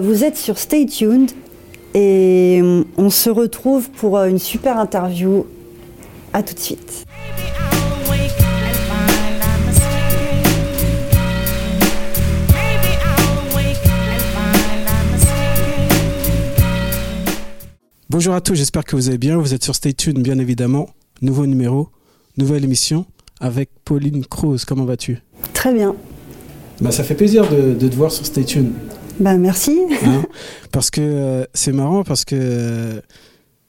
Vous êtes sur Stay Tuned et on se retrouve pour une super interview. À tout de suite. Bonjour à tous, j'espère que vous allez bien. Vous êtes sur Stay Tuned, bien évidemment. Nouveau numéro, nouvelle émission avec Pauline Cruz. Comment vas-tu? Très bien. Bah, ça fait plaisir de, te voir sur Stay Tuned. Bah, merci. Hein parce que euh, c'est marrant, parce que euh,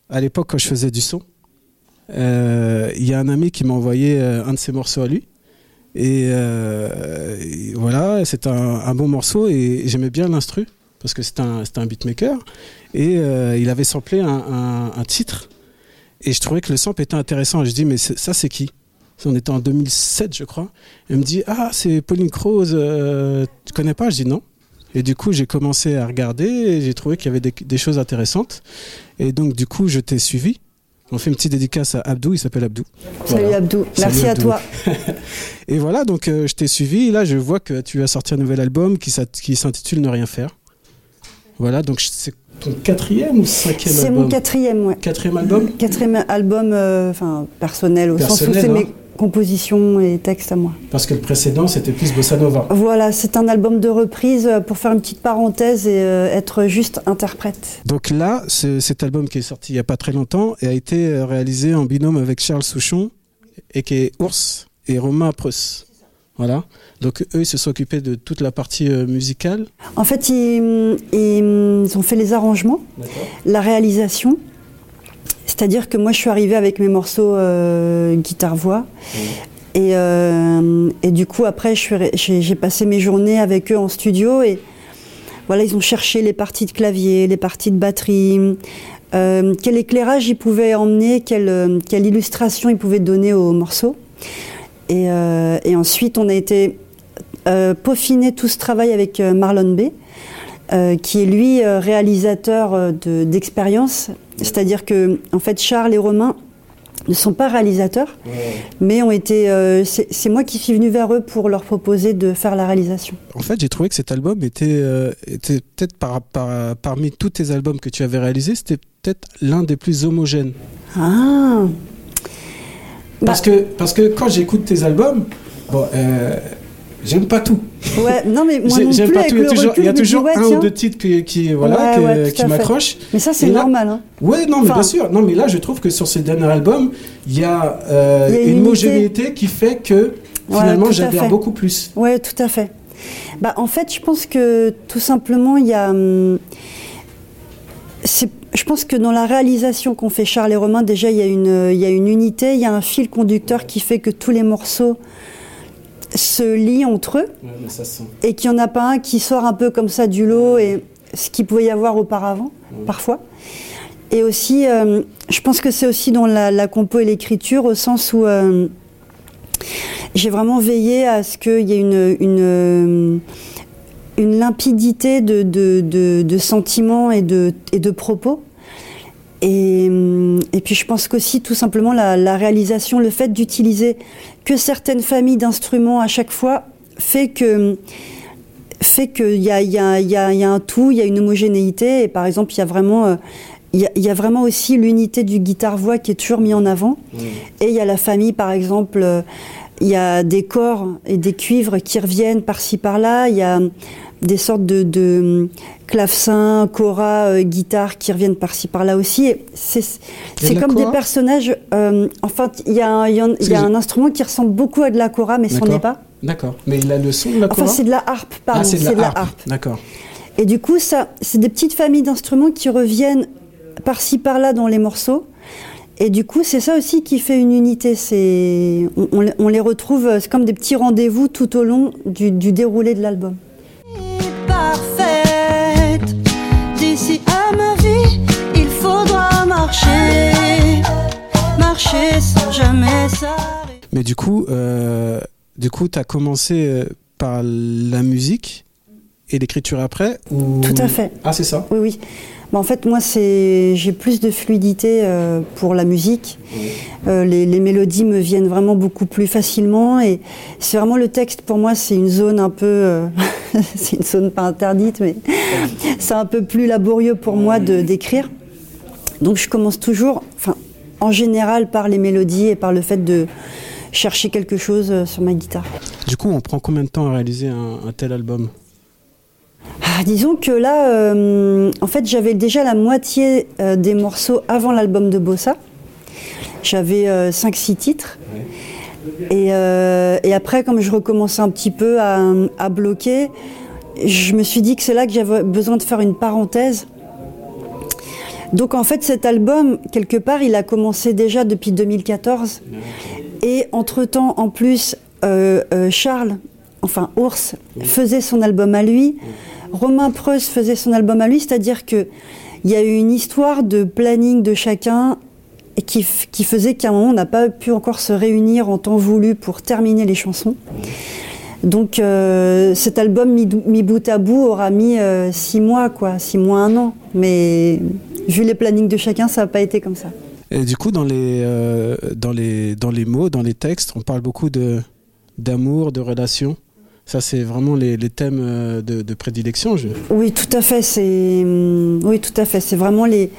à l'époque, quand je faisais du son, euh, il y a un ami qui m'a envoyé un de ses morceaux à lui. Et, voilà, c'est un, un, bon morceau et j'aimais bien l'instru parce que c'est un, un, beatmaker. Et il avait samplé un, un, titre. Et je trouvais que le sample était intéressant. je dis, mais ça, c'est qui? On était en 2007, je crois. Il me dit, ah, c'est Pauline Croze, euh, tu connais pas Je dis non. Et du coup, j'ai commencé à regarder et j'ai trouvé qu'il y avait des, des, choses intéressantes. Et donc, du coup, je t'ai suivi. On fait une petite dédicace à Abdou, il s'appelle Abdou. Salut Abdou, merci à toi. et voilà, donc euh, je t'ai suivi. Là, je vois que tu as sorti un nouvel album qui s'intitule Ne rien faire. Voilà, donc c'est ton quatrième ou cinquième album C'est mon quatrième, ouais. Quatrième album? Quatrième album, euh, enfin personnel, au sens où c'est mes compositions et textes à moi. Parce que le précédent, c'était plus Bossa Nova. Voilà, c'est un album de reprise euh, pour faire une petite parenthèse et euh, être juste interprète. Donc là, cet album qui est sorti il n'y a pas très longtemps et a été réalisé en binôme avec Charles Souchon, et qui est Ours, et Romain Preuss. Voilà. Donc eux, ils se sont occupés de toute la partie euh, musicale. En fait, ils, ont fait les arrangements, la réalisation. C'est-à-dire que moi, je suis arrivée avec mes morceaux euh, guitare-voix. Et, euh, et, du coup, après, j'ai passé mes journées avec eux en studio. Et voilà, ils ont cherché les parties de clavier, les parties de batterie, quel éclairage ils pouvaient emmener, quelle, quelle illustration ils pouvaient donner aux morceaux. Euh, et, ensuite, on a été euh, peaufiner tout ce travail avec euh, Marlon B, qui est lui réalisateur d'expérience. C'est-à-dire que, en fait, Charles et Romain ne sont pas réalisateurs, mais ont été. c'est moi qui suis venu vers eux pour leur proposer de faire la réalisation. En fait, j'ai trouvé que cet album était, était peut-être par, parmi tous tes albums que tu avais réalisés, c'était peut-être l'un des plus homogènes. Ah parce, bah. que, parce que quand j'écoute tes albums, bon, euh, j'aime pas tout. Ouais, non, mais moi non plus, pas tout. Il y a toujours, un ou deux titres qui, qui voilà, qui m'accrochent. Mais ça, c'est normal. Hein. Oui, non, mais bien sûr. Non, mais là, je trouve que sur ces derniers albums, il y a, euh, une, homogénéité qui fait que finalement, j'adhère beaucoup plus. Oui, tout à fait. Bah, en fait, je pense que tout simplement, il y a. Hum, je pense que dans la réalisation qu'ont fait Charles et Romain, déjà, il y, a une, il y a une unité, il y a un fil conducteur qui fait que tous les morceaux se lient entre eux et qu'il n'y en a pas un qui sort un peu comme ça du lot, et ce qu'il pouvait y avoir auparavant, parfois. Et aussi, euh, je pense que c'est aussi dans la, compo et l'écriture, au sens où euh, j'ai vraiment veillé à ce qu'il y ait une, une une limpidité de, de, sentiments et de, et de propos. Et, et, puis je pense qu'aussi tout simplement la, réalisation, le fait d'utiliser que certaines familles d'instruments à chaque fois fait que fait qu'il y a, y, a, y, a, y a, un tout, il y a une homogénéité. Et par exemple, il y a vraiment euh, il y, y, a vraiment aussi l'unité du guitare-voix qui est toujours mis en avant. Mmh. Et il y a la famille, par exemple, euh, il y a des corps et des cuivres qui reviennent par-ci par-là. Il y a des sortes de, de clavecins, cora, euh, guitare qui reviennent par-ci par-là aussi. C'est comme des personnages. Euh, enfin, il y a, un, y a un instrument qui ressemble beaucoup à de la cora, mais ce n'est pas. D'accord. Mais il a le son de la cora. Enfin, c'est de la harpe, pardon. Ah, c'est de, la harpe. D'accord. Et du coup, ça, c'est des petites familles d'instruments qui reviennent par-ci par-là dans les morceaux. Et du coup, c'est ça aussi qui fait une unité. C'est, on, on, les retrouve, c'est comme des petits rendez-vous tout au long du, du déroulé de l'album. D'ici à ma vie, il faudra marcher, marcher sans jamais s'arrêter. Mais du coup, euh, du coup, as commencé euh, par la musique et l'écriture après Tout à fait. Ah, c'est ça? Oui, oui. Bah, en fait, moi, j'ai plus de fluidité euh, pour la musique. Euh, les, mélodies me viennent vraiment beaucoup plus facilement. Et c'est vraiment le texte, pour moi, c'est une zone un peu. Euh, c'est une zone pas interdite, mais c'est un peu plus laborieux pour moi de d'écrire. Donc, je commence toujours, enfin, en général, par les mélodies et par le fait de chercher quelque chose sur ma guitare. Du coup, on prend combien de temps à réaliser un tel album? Ah, disons que là, euh, en fait, j'avais déjà la moitié euh, des morceaux avant l'album de Bossa. J'avais 5-6 euh, titres. Et, après, comme je recommençais un petit peu à, à, bloquer, je me suis dit que c'est là que j'avais besoin de faire une parenthèse. Donc en fait, cet album, quelque part, il a commencé déjà depuis 2014. Et entre-temps, en plus, Charles, enfin Ours, faisait son album à lui. Romain Preuss faisait son album à lui, c'est-à-dire qu'il y a eu une histoire de planning de chacun qui, faisait qu'à un moment, on n'a pas pu encore se réunir en temps voulu pour terminer les chansons. Donc euh, cet album mis, bout à bout aura mis euh, six mois, quoi, six mois, un an. Mais vu les plannings de chacun, ça n'a pas été comme ça. Et du coup, dans les, euh, dans les, dans les mots, dans les textes, on parle beaucoup de, d'amour, de relations. Ça, c'est vraiment les, thèmes euh, de, prédilection. Je... Oui, tout à fait. C'est hum, oui, tout à fait. C'est vraiment les.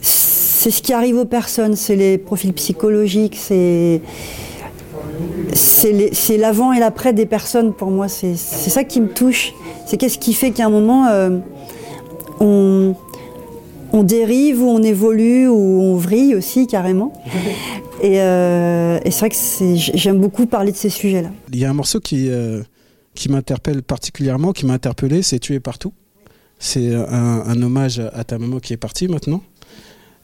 C'est ce qui arrive aux personnes. C'est les profils psychologiques. C'est c'est l'avant et l'après des personnes pour moi. C'est ça qui me touche. C'est qu'est-ce qui fait qu'à un moment euh, on, on dérive ou on évolue ou on vrille aussi carrément. Et, euh, et c'est vrai que j'aime beaucoup parler de ces sujets-là. Il y a un morceau qui, qui m'interpelle particulièrement, qui m'a interpellé, c'est Tu es partout. C'est un, hommage à ta maman qui est partie maintenant.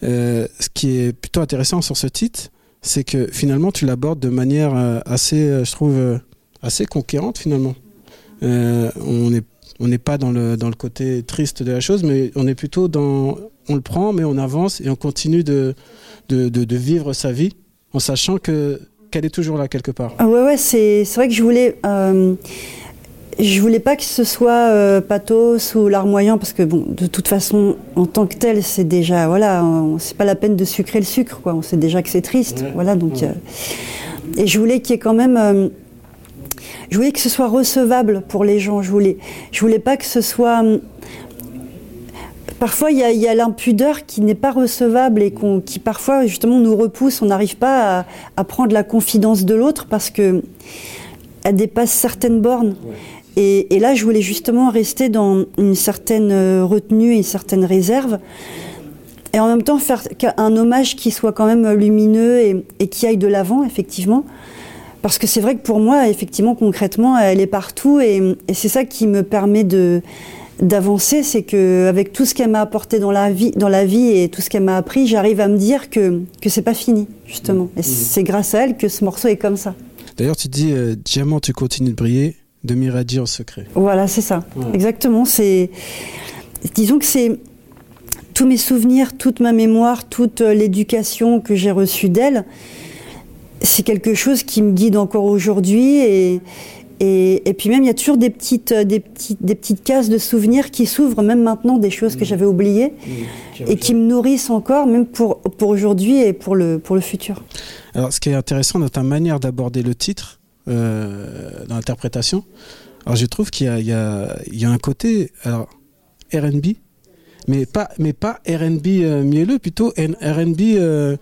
Euh, ce qui est plutôt intéressant sur ce titre, c'est que finalement tu l'abordes de manière euh, assez, euh, je trouve, assez conquérante finalement. on n'est pas dans le, côté triste de la chose, mais on est plutôt dans. On le prend, mais on avance et on continue de, vivre sa vie en sachant que qu'elle est toujours là quelque part. Ah ouais, ouais, c'est vrai que je voulais. Je voulais pas que ce soit euh, pathos ou larmoyant parce que bon, de toute façon, en tant que tel, c'est déjà voilà, c'est pas la peine de sucrer le sucre quoi. On sait déjà que c'est triste, voilà. Donc, euh, et je voulais qu'il y ait quand même, euh, je voulais que ce soit recevable pour les gens. Je voulais, je voulais pas que ce soit Parfois, il y a, l'impudeur qui n'est pas recevable et qui parfois justement nous repousse. On n'arrive pas à, prendre la confidence de l'autre parce que elle dépasse certaines bornes. Et, là, je voulais justement rester dans une certaine euh, retenue et une certaine réserve. Et en même temps, faire un hommage qui soit quand même lumineux et, qui aille de l'avant, effectivement. Parce que c'est vrai que pour moi, effectivement, concrètement, elle est partout. Et, c'est ça qui me permet de d'avancer, c'est que avec tout ce qu'elle m'a apporté dans la vie, dans la vie et tout ce qu'elle m'a appris, j'arrive à me dire que que c'est pas fini, justement. Et mmh. c'est grâce à elle que ce morceau est comme ça. D'ailleurs, tu dis euh, diamant, tu continues de briller de Miradi en secret. Voilà, c'est ça. Exactement. C'est, disons que c'est tous mes souvenirs, toute ma mémoire, toute euh, l'éducation que j'ai reçue d'elle. C'est quelque chose qui me guide encore aujourd'hui et, et, puis même il y a toujours des petites, euh, des petites, des petites cases de souvenirs qui s'ouvrent même maintenant des choses que mmh. j'avais oubliées mmh. et qui me nourrissent encore même pour, pour aujourd'hui et pour le, pour le futur. Alors ce qui est intéressant dans ta manière d'aborder le titre, euh, dans l'interprétation. Alors je trouve qu'il y, y, y a, un côté alors R&B, mais pas mais pas R&B euh, mielleux, plutôt R&B euh,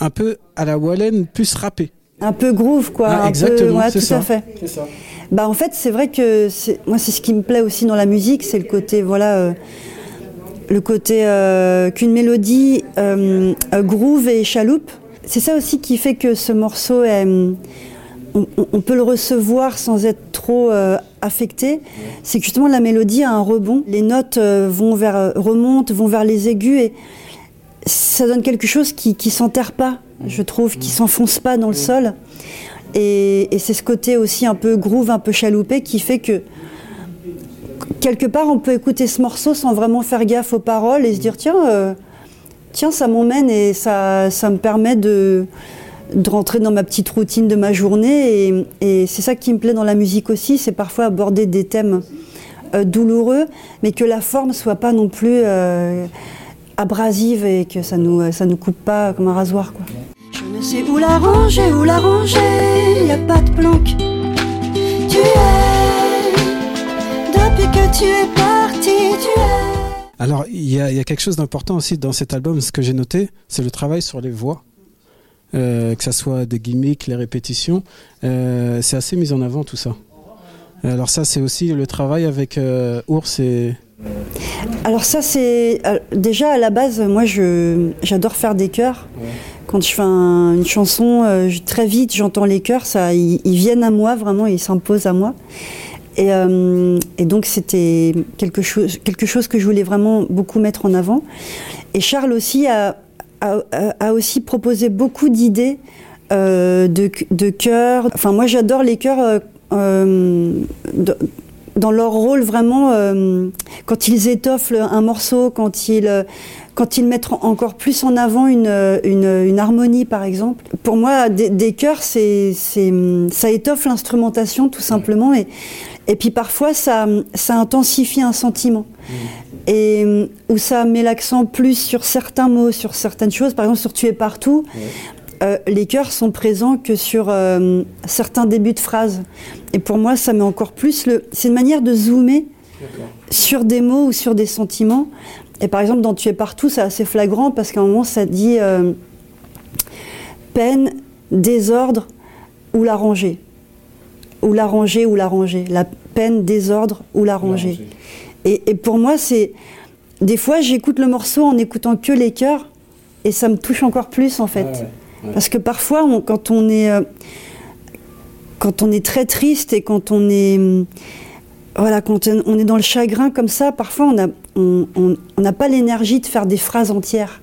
un peu à la Wallen plus rappé. Un peu groove quoi. Ah, exactement, c'est tout à fait. Ça. Bah en fait c'est vrai que moi c'est ce qui me plaît aussi dans la musique, c'est le côté voilà le côté qu'une mélodie groove et chaloupe. C'est ça aussi qui fait que ce morceau est on, peut le recevoir sans être trop euh, affecté, c'est que justement la mélodie a un rebond. Les notes euh, vont vers, euh, remontent, vont vers les aigus et ça donne quelque chose qui ne s'enterre pas, je trouve, qui s'enfonce pas dans le sol. Et, c'est ce côté aussi un peu groove, un peu chaloupé qui fait que quelque part on peut écouter ce morceau sans vraiment faire gaffe aux paroles et se dire tiens, tiens ça m'emmène et ça, ça me permet de de rentrer dans ma petite routine de ma journée. Et, c'est ça qui me plaît dans la musique aussi, c'est parfois aborder des thèmes douloureux, mais que la forme soit pas non plus abrasive et que ça nous ça nous coupe pas comme un rasoir quoi. Je ne sais où la ranger, où la ranger, y a pas de planque. Tu es depuis que tu es parti, tu es. Alors il y, y, a quelque chose d'important aussi dans cet album, ce que j'ai noté, c'est le travail sur les voix. Euh, que ça soit des gimmicks, les répétitions, euh, c'est assez mis en avant tout ça. Alors ça, c'est aussi le travail avec euh, Ours et... Alors ça, c'est... Euh, déjà, à la base, moi, je, j'adore faire des chœurs. Ouais. Quand je fais un, une chanson, euh, très vite, j'entends les chœurs, ça, ils, ils, viennent à moi, vraiment, ils s'imposent à moi. Et, euh, et, donc c'était quelque chose, quelque chose que je voulais vraiment beaucoup mettre en avant. Et Charles aussi a, a, a aussi proposé beaucoup d'idées euh, de, de chœurs. Enfin, moi j'adore les chœurs de, dans leur rôle vraiment, euh, quand ils étoffent un morceau, quand ils, quand ils mettent encore plus en avant une, une, une harmonie par exemple. Pour moi, des, des chœurs, c'est, ça étoffe l'instrumentation tout simplement. Et, et puis parfois, ça, ça intensifie un sentiment. Mmh. Et où ça met l'accent plus sur certains mots, sur certaines choses. Par exemple, sur Tu es partout. Euh, les chœurs sont présents que sur euh, certains débuts de phrases. Et pour moi, ça met encore plus le. C'est une manière de zoomer sur des mots ou sur des sentiments. Et par exemple, dans Tu es partout, c'est assez flagrant parce qu'à un moment, ça dit euh, peine, désordre ou la rangée ou la ou la la peine, désordre ou la. Et, et, pour moi, c'est des fois j'écoute le morceau en écoutant que les chœurs et ça me touche encore plus en fait, ouais. Parce que parfois on, quand on est euh, quand on est très triste et quand on est voilà quand on est dans le chagrin comme ça, parfois on n'a pas l'énergie de faire des phrases entières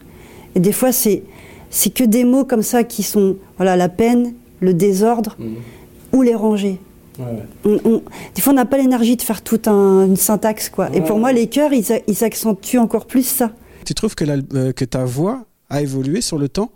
et des fois c'est c'est que des mots comme ça qui sont voilà la peine, le désordre mmh. ou les ranger. Ouais. On, on, des fois, on n'a pas l'énergie de faire toute un, une syntaxe, quoi. Ouais. Et pour moi, les chœurs, ils, ils, accentuent encore plus ça. Tu trouves que, la, euh, que ta voix a évolué sur le temps?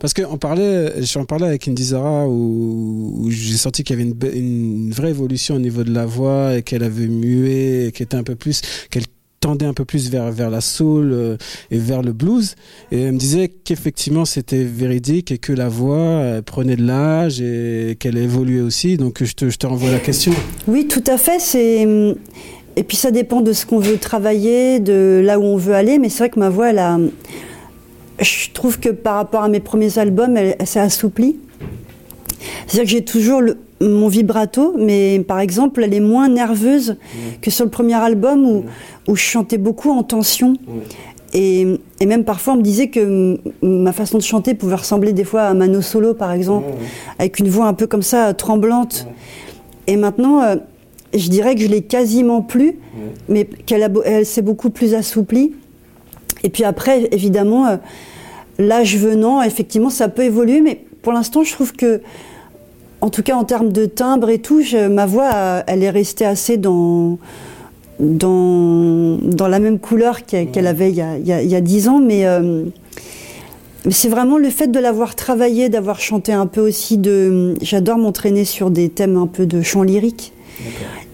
Parce qu'on parlait, j'en parlais avec Indizara où, où j'ai senti qu'il y avait une, vraie évolution au niveau de la voix et qu'elle avait mué, qu'elle était un peu plus, qu'elle tendait un peu plus vers, vers la soul euh, et vers le blues. Et elle me disait qu'effectivement c'était véridique et que la voix prenait de l'âge et qu'elle évoluait aussi. Donc je te, je te renvoie la question. Oui, tout à fait. Et puis ça dépend de ce qu'on veut travailler, de là où on veut aller. Mais c'est vrai que ma voix, elle a. Je trouve que par rapport à mes premiers albums, elle, elle s'est assouplie. C'est-à-dire que j'ai toujours le, mon vibrato, mais par exemple, elle est moins nerveuse mmh. que sur le premier album où, mmh. où je chantais beaucoup en tension. Mmh. Et, et, même parfois, on me disait que ma façon de chanter pouvait ressembler des fois à Mano Solo, par exemple, avec une voix un peu comme ça, tremblante. Et maintenant, euh, je dirais que je l'ai quasiment plus, mais qu'elle elle, s'est beaucoup plus assouplie. Et puis après, évidemment, euh, l'âge venant, effectivement, ça peut évoluer, mais pour l'instant, je trouve que en tout cas en termes de timbre et tout, je, ma voix, elle est restée assez dans, dans, dans la même couleur qu'elle qu avait il y, a, il, y a, il y a 10 ans, mais, euh, c'est vraiment le fait de l'avoir travaillé, d'avoir chanté un peu aussi de... J'adore m'entraîner sur des thèmes un peu de chant lyrique.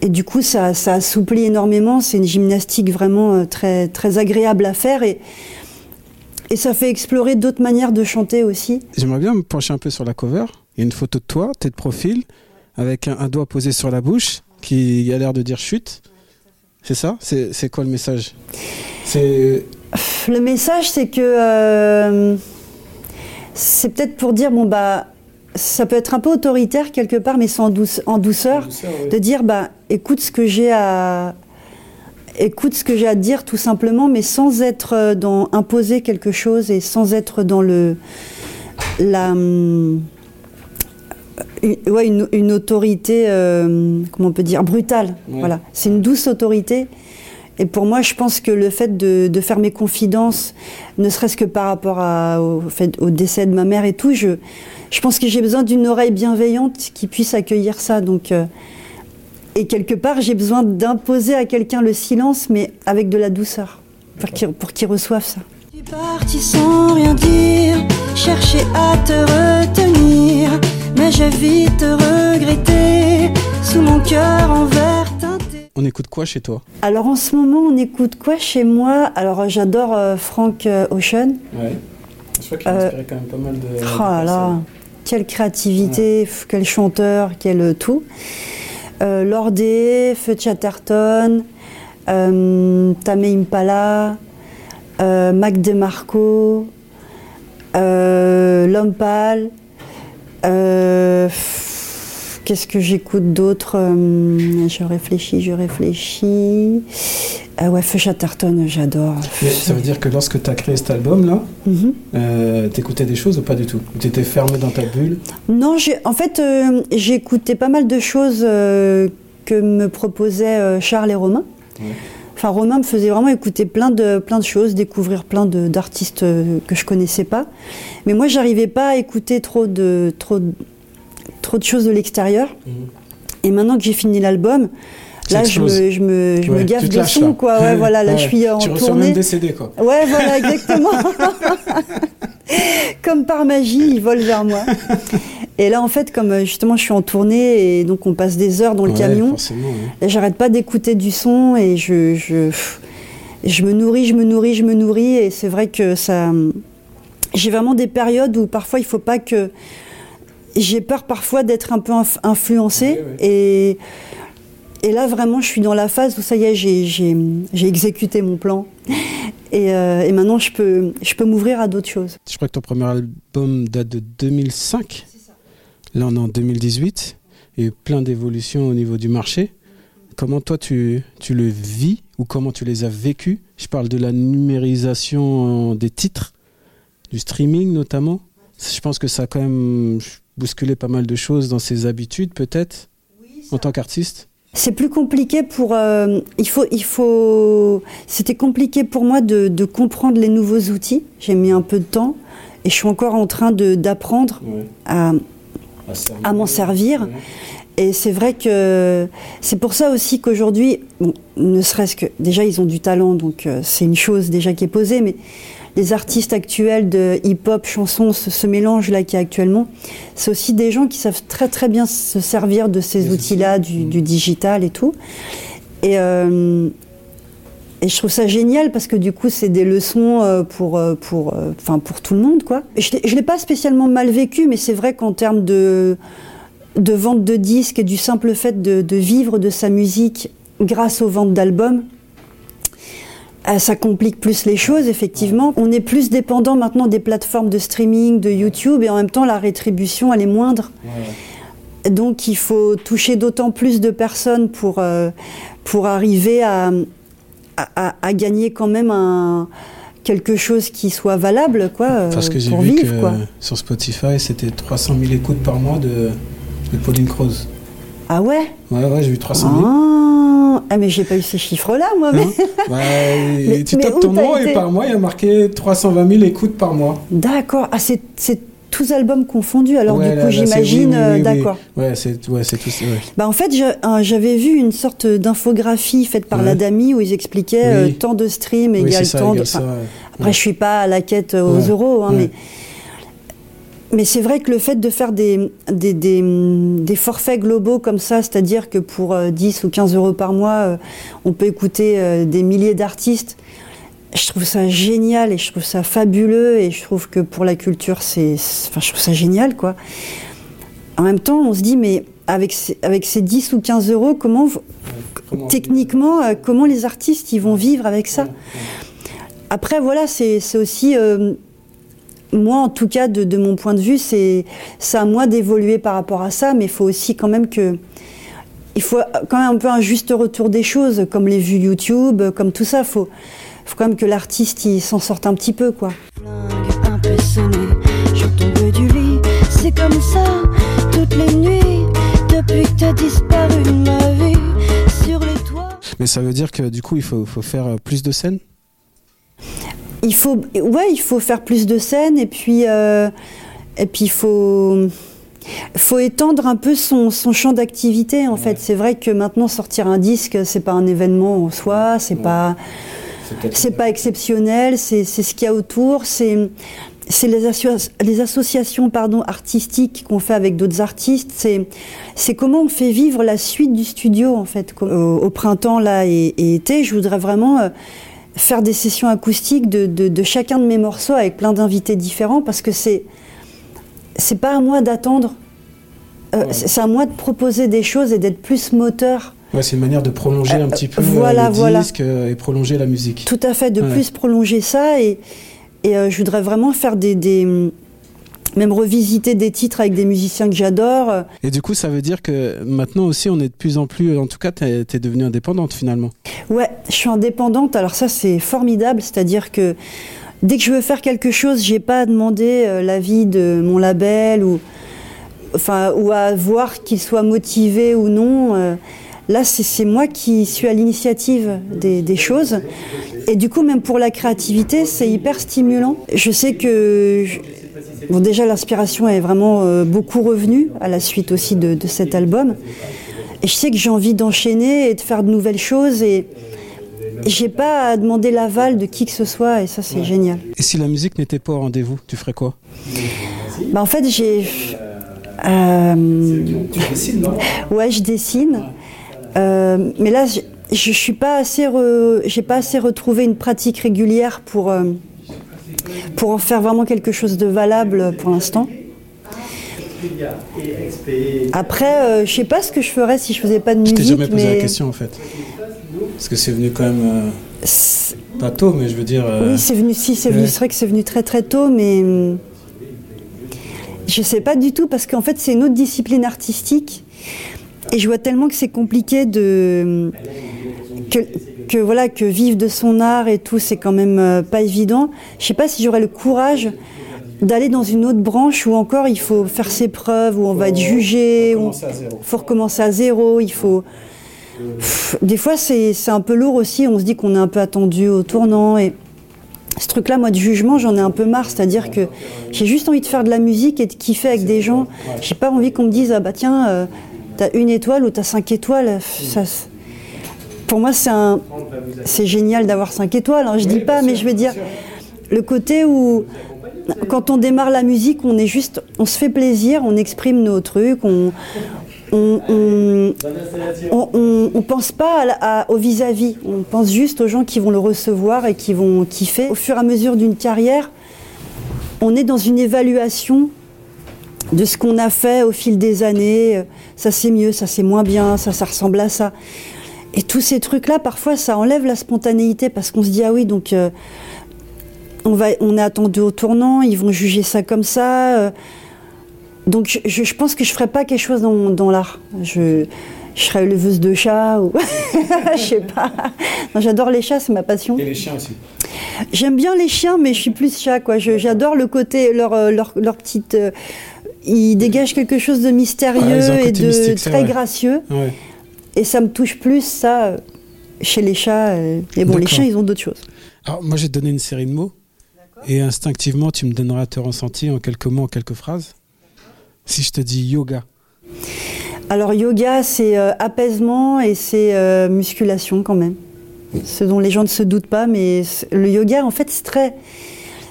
Et du coup, ça, ça assouplit énormément. C'est une gymnastique vraiment euh, très, très agréable à faire. Et, et ça fait explorer d'autres manières de chanter aussi. J'aimerais bien me pencher un peu sur la cover. Il y a une photo de toi, tête de profil, avec un, un, doigt posé sur la bouche, qui a l'air de dire chute. C'est ça? C'est quoi le message? C'est Le message, c'est que euh, c'est peut-être pour dire bon bah ça peut être un peu autoritaire quelque part, mais sans douce, en douceur, en douceur oui. de dire bah écoute ce que j'ai à écoute ce que j'ai à dire tout simplement, mais sans être dans imposer quelque chose et sans être dans le la une, ouais, une, une autorité, euh, comment on peut dire, brutale. Ouais. Voilà, c'est une douce autorité. Et pour moi, je pense que le fait de, de faire mes confidences, ne serait-ce que par rapport à, au, fait, au décès de ma mère et tout, je, je pense que j'ai besoin d'une oreille bienveillante qui puisse accueillir ça. Donc, euh, et quelque part, j'ai besoin d'imposer à quelqu'un le silence, mais avec de la douceur, pour qu'il qu reçoive ça. Tu es parti sans rien dire, chercher à te retenir mais j'ai vite regretté sous mon cœur en verre teinté. on écoute quoi chez toi? Alors en ce moment, on écoute quoi chez moi? Alors j'adore Frank Ocean. Ouais. Je crois qu'il a inspiré quand même pas mal de. Oh là là, quelle créativité, quel chanteur, quel tout. Euh, Lordé, Feu Chatterton, euh, Tame Impala, euh, Mac DeMarco, euh, L'Homme Pâle. Qu'est-ce que j'écoute d'autre Je réfléchis, je réfléchis. Ah ouais, Feu Chatterton, j'adore. Ça veut dire que lorsque tu as créé cet album-là, mm t'écoutais des choses ou pas du tout? Tu étais fermé dans ta bulle? Non, en fait, j'écoutais pas mal de choses que me proposait Charles et Romain. Enfin, Romain me faisait vraiment écouter plein de, plein de choses, découvrir plein d'artistes que je connaissais pas. Mais moi, j'arrivais pas à écouter trop de, trop, trop de choses de l'extérieur. Et maintenant que j'ai fini l'album, là, je me, je me, je me gaffe de son, quoi. Ouais, voilà, là, je suis en tu tournée. même des CD, quoi. Ouais, voilà, exactement. comme par magie, ils volent vers moi. Et là, en fait, comme euh, justement, je suis en tournée et donc on passe des heures dans le camion, et j'arrête pas d'écouter du son et je, je, je me nourris, je me nourris, je me nourris. Et c'est vrai que ça. J'ai vraiment des périodes où parfois il faut pas que. J'ai peur parfois d'être un peu influencée. Et, et là, vraiment, je suis dans la phase où ça y est, j'ai exécuté mon plan. Et, euh, et, maintenant, je peux, je peux m'ouvrir à d'autres choses. Je crois que ton premier album date de 2005. Là, on est en 2018. Il y a eu plein d'évolutions au niveau du marché. Comment toi, tu, tu le vis ou comment tu les as vécus Je parle de la numérisation des titres, du streaming notamment. Je pense que ça a quand même bousculé pas mal de choses dans ses habitudes, peut-être, en tant qu'artiste? C'est plus compliqué pour. Euh, il faut, il faut. C'était compliqué pour moi de, de, comprendre les nouveaux outils. J'ai mis un peu de temps et je suis encore en train d'apprendre à, à m'en servir. Et c'est vrai que c'est pour ça aussi qu'aujourd'hui, ne serait-ce que déjà ils ont du talent, donc euh, c'est une chose déjà qui est posée, mais les artistes actuels de hip-hop, chansons, ce, mélange-là qui est actuellement, c'est aussi des gens qui savent très très bien se servir de ces outils-là, du, digital et tout. Et, euh, et je trouve ça génial parce que du coup, c'est des leçons euh, pour, pour, enfin pour tout le monde. Quoi. je ne l'ai pas spécialement mal vécu, mais c'est vrai qu'en termes de de vente de disques et du simple fait de, vivre de sa musique grâce aux ventes d'albums, euh, ça complique plus les choses, effectivement. On est plus dépendant maintenant des plateformes de streaming, de YouTube, et en même temps, la rétribution, elle est moindre. Donc, il faut toucher d'autant plus de personnes pour, euh, pour arriver à, à, gagner quand même un, quelque chose qui soit valable, quoi, Parce que j'ai vu que sur Spotify, c'était 300 000 écoutes par mois de, Pauline Croze. Ah ouais? Ouais, ouais, j'ai eu 300 000. Ah, ah mais j'ai pas eu ces chiffres-là, moi. Mais... bah, tu tapes ton nom et par mois, il y a marqué 320 000 écoutes par mois. D'accord. Ah, c'est tous albums confondus, alors du coup, j'imagine. Euh, d'accord. Ouais, c'est ouais, tout. Bah, en fait, euh, j'avais vu une sorte d'infographie faite par la Dami où ils expliquaient euh, tant de streams égale tant de. Après, je suis pas à la quête aux euros, hein, mais mais c'est vrai que le fait de faire des, des, forfaits globaux comme ça, c'est-à-dire que pour 10 euh, ou 15 euros par mois, euh, on peut écouter euh, des milliers d'artistes, je trouve ça génial et je trouve ça fabuleux et je trouve que pour la culture, c'est, enfin, je trouve ça génial, quoi. En même temps, on se dit, mais avec ces, avec ces 10 ou 15 euros, comment, techniquement, comment les artistes ils vont vivre avec ça? Après, voilà, c'est aussi moi, en tout cas, de, mon point de vue, c'est à moi d'évoluer par rapport à ça, mais il faut aussi quand même que. Il faut quand même un peu un juste retour des choses, comme les vues YouTube, comme tout ça. Il faut, faut quand même que l'artiste s'en sorte un petit peu, quoi. Un peu sonné, je tombe du lit, c'est comme ça, toutes les nuits, depuis que t'as disparu de ma vie, sur les toits. Mais ça veut dire que du coup, il faut, faut faire plus de scènes? Il faut, ouais, il faut faire plus de scènes et puis, euh, et puis il faut, faut étendre un peu son, son champ d'activité. En fait, c'est vrai que maintenant sortir un disque, c'est pas un événement en soi, c'est pas, c'est pas exceptionnel, c'est ce qu'il y a autour. C'est c'est les, les, associations pardon, artistiques qu'on fait avec d'autres artistes. C'est, c'est comment on fait vivre la suite du studio, en fait. Au, printemps là, et, été, je voudrais vraiment euh, faire des sessions acoustiques de, de, de, chacun de mes morceaux avec plein d'invités différents parce que c'est, c'est pas à moi d'attendre. Euh, c'est à moi de proposer des choses et d'être plus moteur. Ouais, c'est une manière de prolonger un petit peu voilà, le disque et prolonger la musique. Tout à fait, de plus prolonger ça et et euh, je voudrais vraiment faire des, même revisiter des titres avec des musiciens que j'adore. Et du coup, ça veut dire que maintenant aussi, on est de plus en plus, en tout cas, tu es, devenue indépendante finalement. Ouais, je suis indépendante. Alors ça, c'est formidable. C'est-à-dire que dès que je veux faire quelque chose, j'ai pas à demander euh, l'avis de mon label ou, enfin, ou à voir qu'il soit motivé ou non. Euh, Là, c'est moi qui suis à l'initiative des, choses. Et du coup, même pour la créativité, c'est hyper stimulant. Je sais que bon, déjà l'inspiration est vraiment euh, beaucoup revenue à la suite aussi de, cet album. Et je sais que j'ai envie d'enchaîner et de faire de nouvelles choses et j'ai pas à demander l'aval de qui que ce soit et ça c'est génial. Et si la musique n'était pas au rendez-vous, tu ferais quoi? Bah, En fait j'ai... Euh... Tu dessines, non? Ouais, je dessine. Euh, mais là, je, je suis pas assez, j'ai pas assez retrouvé une pratique régulière pour euh, pour en faire vraiment quelque chose de valable pour l'instant. Après, euh, je sais pas ce que je ferais si je faisais pas de musique. Je t'ai jamais posé la question en fait, parce que c'est venu quand même pas tôt, mais je veux dire. Oui, c'est venu. Si, c'est venu. C'est vrai que c'est venu très très tôt, mais je sais pas du tout parce qu'en fait c'est une autre discipline artistique et je vois tellement que c'est compliqué de que, voilà que vivre de son art et tout, c'est quand même euh, pas évident. Je sais pas si j'aurais le courage d'aller dans une autre branche où encore il faut faire ses preuves, où on va être jugé, il faut recommencer à zéro, il faut. des fois, c'est un peu lourd aussi. On se dit qu'on est un peu attendu au tournant et ce truc-là, moi, de jugement, j'en ai un peu marre. C'est-à-dire que j'ai juste envie de faire de la musique et de kiffer avec des gens. J'ai pas envie qu'on me dise, ah bah tiens, euh, t'as une étoile ou t'as cinq étoiles. Ça, pour moi, c'est un, c'est génial d'avoir cinq étoiles. Hein, je dis pas, mais je veux dire le côté où quand on démarre la musique, on est juste, on se fait plaisir, on exprime nos trucs, on on, on, pense pas au vis-à-vis, on pense juste aux gens qui vont le recevoir et qui vont kiffer. Au fur et à mesure d'une carrière, on est dans une évaluation de ce qu'on a fait au fil des années. Ça c'est mieux, ça c'est moins bien, ça ça ressemble à ça. Et tous ces trucs-là, parfois, ça enlève la spontanéité parce qu'on se dit ah oui donc euh, on va, on est attendu au tournant, ils vont juger ça comme ça. Euh. donc je, pense que je ferais pas quelque chose dans, dans l'art. Je, je serais éleveuse de chats ou je sais pas. J'adore les chats, c'est ma passion. Et les chiens aussi. J'aime bien les chiens, mais je suis plus chat quoi. J'adore le côté leur euh, leur, leur petite il dégage quelque chose de mystérieux et de très gracieux. Et ça me touche plus, ça, chez les chats. Et euh, bon, les chiens, ils ont d'autres choses. Alors, moi, j'ai donné une série de mots. Et instinctivement, tu me donneras te ressenti en quelques mots, en quelques phrases. Si je te dis yoga. Alors, yoga, c'est euh, apaisement et c'est euh, musculation quand même. Ce dont les gens ne se doutent pas, mais le yoga, en fait, c'est très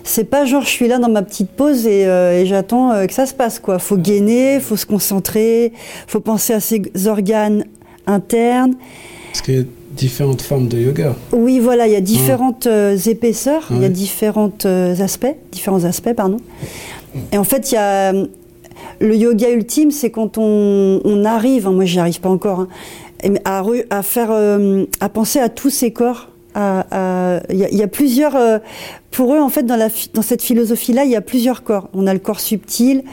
c'est pas genre je suis là dans ma petite pause et, euh, j'attends que ça se passe quoi. Faut gainer, faut se concentrer, faut penser à ses organes internes. Parce qu'il y a différentes formes de yoga. Oui, voilà, il y a différentes euh, épaisseurs, il y a différents aspects, différents aspects, pardon. Et en fait, il y a le yoga ultime, c'est quand on, arrive, hein, moi j'y arrive pas encore, hein, à, à, faire, à penser à tous ces corps il y, a plusieurs euh, pour eux en fait dans, la, dans cette philosophie là il y a plusieurs corps on a le corps subtil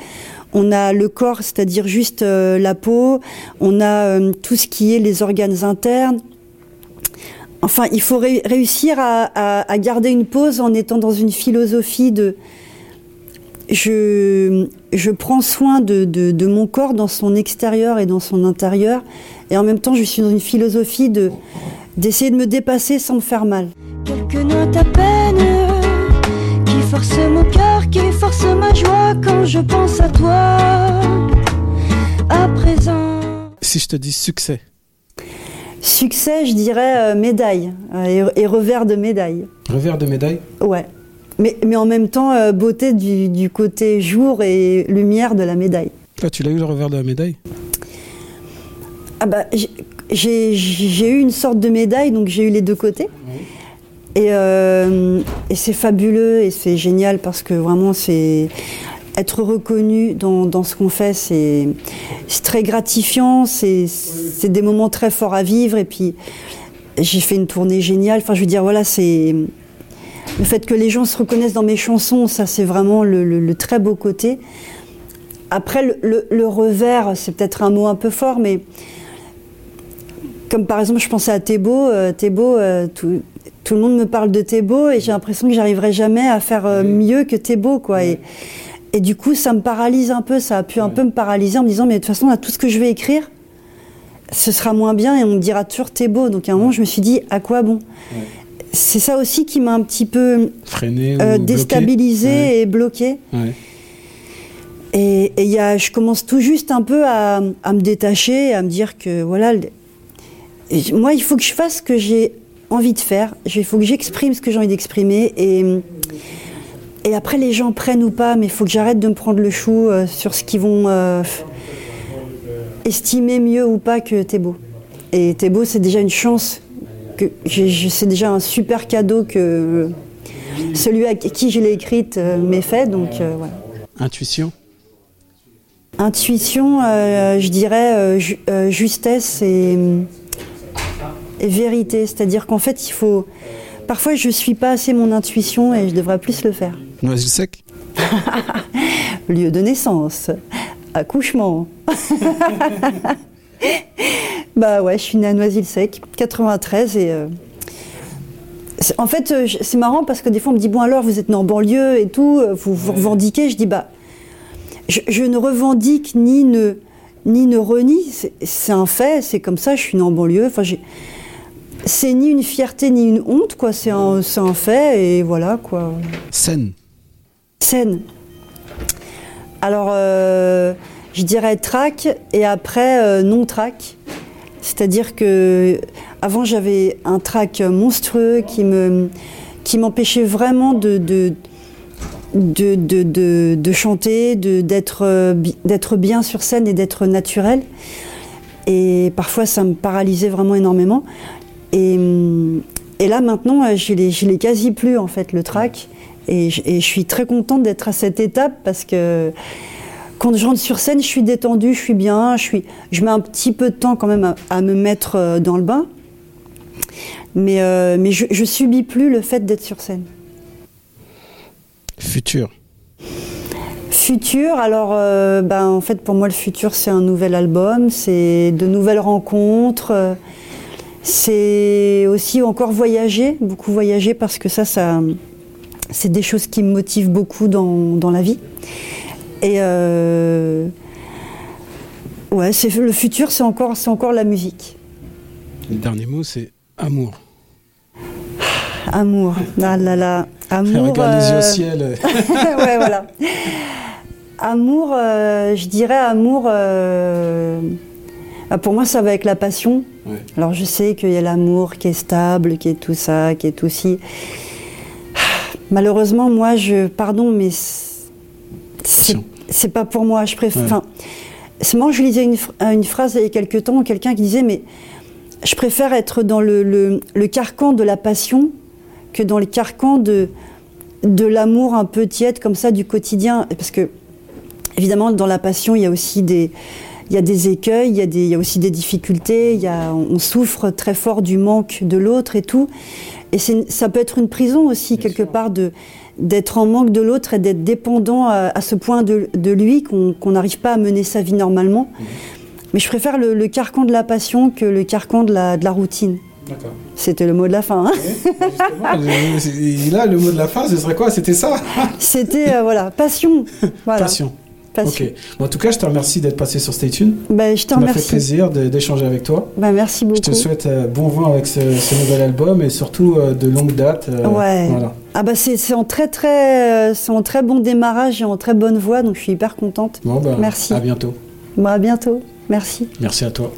on a le corps c'est-à-dire juste euh, la peau. On a euh, tout ce qui est les organes internes. Enfin il faut réussir à, garder une pause en étant dans une philosophie de je, prends soin de mon corps dans son extérieur et dans son intérieur. Et en même temps je suis dans une philosophie de d'essayer de me dépasser sans me faire mal. Quelques notes à peine qui forcent mon cœur, qui forcent ma joie quand je pense à toi. À présent. Si je te dis succès. Succès, je dirais euh, médaille euh, et, revers de médaille. Revers de médaille? Ouais. mais, mais en même temps, beauté du, du, côté jour et lumière de la médaille. Toi, tu l'as eu le revers de la médaille? Ah bah, j'ai eu une sorte de médaille, donc j'ai eu les deux côtés. Et, et c'est fabuleux et c'est génial parce que vraiment c'est être reconnu dans, ce qu'on fait, c'est très gratifiant, c'est des moments très forts à vivre. Et puis, j'ai fait une tournée géniale. Enfin, je veux dire, voilà, c'est. Le fait que les gens se reconnaissent dans mes chansons, ça, c'est vraiment le, très beau côté. Après, le, revers, c'est peut-être un mot un peu fort, mais. Comme par exemple, je pensais à Thébault. Euh, euh, tout, le monde me parle de Thébault et j'ai l'impression que j'arriverai jamais à faire euh, mieux que Thébault, quoi. Et, et du coup, ça me paralyse un peu, ça a pu un peu me paralyser en me disant, mais de toute façon, tout ce que je vais écrire, ce sera moins bien et on me dira toujours beau. Donc à un moment, je me suis dit, à quoi bon? C'est ça aussi qui m'a un petit peu freiné, euh, déstabilisé et bloqué. Et, et y a, je commence tout juste un peu à, à, me détacher, à me dire que voilà, moi, il faut que je fasse ce que j'ai envie de faire. Il faut que j'exprime ce que j'ai envie d'exprimer et et après, les gens prennent ou pas, mais il faut que j'arrête de me prendre le chou euh, sur ce qu'ils vont euh, estimer mieux ou pas que T'es beau. Et T'es beau, c'est déjà une chance. C'est déjà un super cadeau que celui à qui je l'ai écrite euh, m'ait fait. Donc, voilà. Intuition? Intuition, je dirais justesse et, et vérité. C'est-à-dire qu'en fait, il faut. Parfois, je ne suis pas assez mon intuition et je devrais plus le faire. Noisy-le-Sec Lieu de naissance, accouchement. bah ouais, je suis née à Noisy-le-Sec, 93 et. Euh, en fait, euh, c'est marrant parce que des fois on me dit bon alors vous êtes né en banlieue et tout, euh, vous vous revendiquez. Je dis bah je, ne revendique ni ne ni ne renie, c'est un fait, c'est comme ça. Je suis né en banlieue. Enfin c'est ni une fierté ni une honte quoi. C'est un, un fait et voilà quoi. Scène. Scène. Alors, euh, je dirais track et après euh, non track. C'est-à-dire que avant j'avais un track monstrueux qui me qui m'empêchait vraiment de de, de, de, de chanter, d'être d'être bien sur scène et d'être naturel. Et parfois ça me paralysait vraiment énormément. Et, et là maintenant je l'ai je l'ai quasi plus en fait le track. Et je, suis très contente d'être à cette étape parce que quand je rentre sur scène, je suis détendue, je suis bien, je, suis, je mets un petit peu de temps quand même à, me mettre euh, dans le bain. Mais, euh, mais je, je subis plus le fait d'être sur scène. Futur. Futur, alors euh, ben, en fait pour moi le futur c'est un nouvel album, c'est de nouvelles rencontres, c'est aussi encore voyager, beaucoup voyager parce que ça, ça, c'est des choses qui me motivent beaucoup dans, dans la vie. Et euh, ouais, c'est le futur, c'est encore, c'est encore la musique. Le dernier mot, c'est amour. Amour, ah là là, amour. Regarde les yeux au euh, ciel. ouais, voilà. Amour, euh, je dirais amour. Bah, pour moi, ça va avec la passion. Alors, je sais qu'il y a l'amour qui est stable, qui est tout ça, qui est tout ci. Malheureusement, moi, je. Pardon, mais. C'est pas pour moi. Je préfère. moi, je lisais une, phrase il y a quelques temps, quelqu'un qui disait Mais je préfère être dans le, le, carcan de la passion que dans le carcan de, de l'amour un peu tiède, comme ça, du quotidien. Parce que, évidemment, dans la passion, il y a aussi des. Il y a des écueils, il y a, des, il y a aussi des difficultés, il y a, on souffre très fort du manque de l'autre et tout. Et ça peut être une prison aussi, quelque part, de d'être en manque de l'autre et d'être dépendant à, ce point de, de lui qu'on n'arrive pas à mener sa vie normalement. Mhm. Mais je préfère le, carcan de la passion que le carcan de la, de la routine. C'était le mot de la fin. Hein là, le mot de la fin, ce serait quoi? C'était ça? C'était, euh, voilà, passion. Voilà. Passion. Ok. en tout cas, je te remercie d'être passé sur Stay Tune. Ben, je te remercie. Ça m'a fait plaisir d'échanger avec toi. Ben, merci beaucoup. Je te souhaite euh, bon vent avec ce, nouvel album et surtout euh, de longue date. Euh, ouais. Voilà. Ah bah c'est en très très c'est en très bon démarrage et en très bonne voie donc je suis hyper contente. Bon ben, merci. À bientôt. Bon, à bientôt. Merci. Merci à toi.